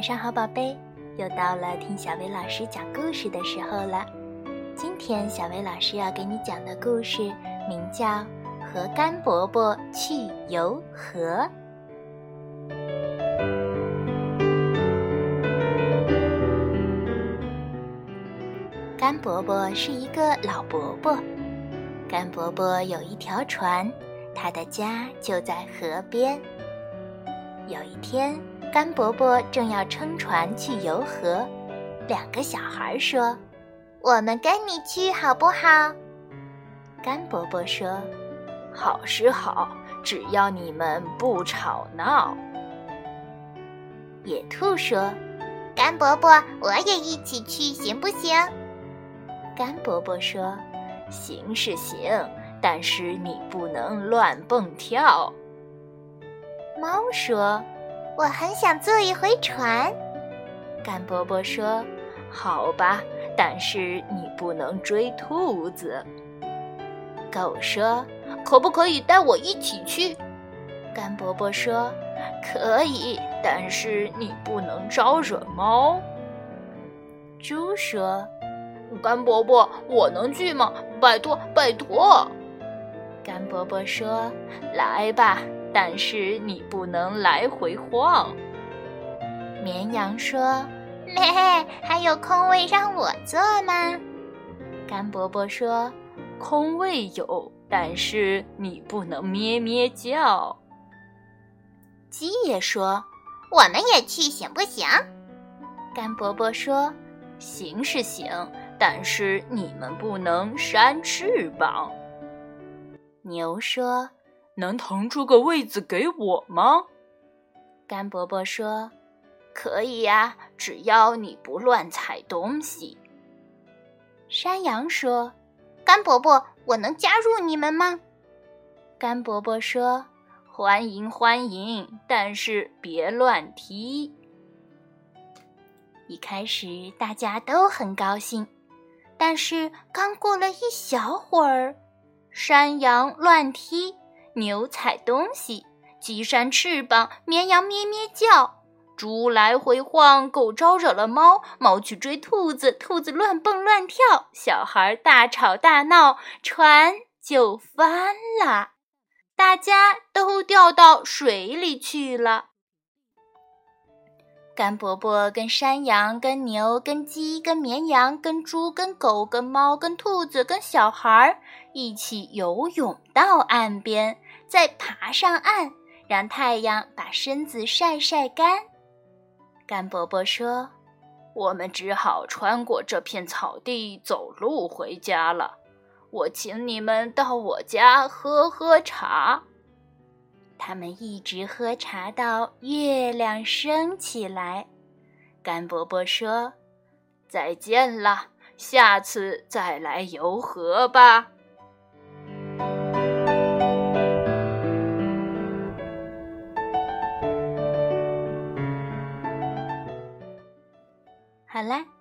晚上好，宝贝，又到了听小薇老师讲故事的时候了。今天小薇老师要给你讲的故事名叫《和甘伯伯去游河》。甘伯伯是一个老伯伯，甘伯伯有一条船，他的家就在河边。有一天，甘伯伯正要撑船去游河，两个小孩说：“我们跟你去好不好？”甘伯伯说：“好是好，只要你们不吵闹。”野兔说：“甘伯伯，我也一起去，行不行？”甘伯伯说：“行是行，但是你不能乱蹦跳。”猫说：“我很想坐一回船。”甘伯伯说：“好吧，但是你不能追兔子。”狗说：“可不可以带我一起去？”甘伯伯说：“可以，但是你不能招惹猫。”猪说。甘伯伯，我能去吗？拜托，拜托！甘伯伯说：“来吧，但是你不能来回晃。”绵羊说：“咩，还有空位让我坐吗？”甘伯伯说：“空位有，但是你不能咩咩叫。”鸡也说：“我们也去，行不行？”甘伯伯说：“行是行。”但是你们不能扇翅膀。牛说：“能腾出个位子给我吗？”甘伯伯说：“可以呀，只要你不乱踩东西。”山羊说：“甘伯伯，我能加入你们吗？”甘伯伯说：“欢迎欢迎，但是别乱踢。”一开始大家都很高兴。但是刚过了一小会儿，山羊乱踢，牛踩东西，鸡扇翅膀，绵羊咩咩叫，猪来回晃，狗招惹了猫，猫去追兔子，兔子乱蹦乱跳，小孩大吵大闹，船就翻了，大家都掉到水里去了。甘伯伯跟山羊、跟牛、跟鸡、跟绵羊、跟猪、跟狗、跟猫、跟兔子、跟小孩儿一起游泳到岸边，再爬上岸，让太阳把身子晒晒干。甘伯伯说：“我们只好穿过这片草地走路回家了。我请你们到我家喝喝茶。”他们一直喝茶到月亮升起来。甘伯伯说：“再见了，下次再来游河吧。”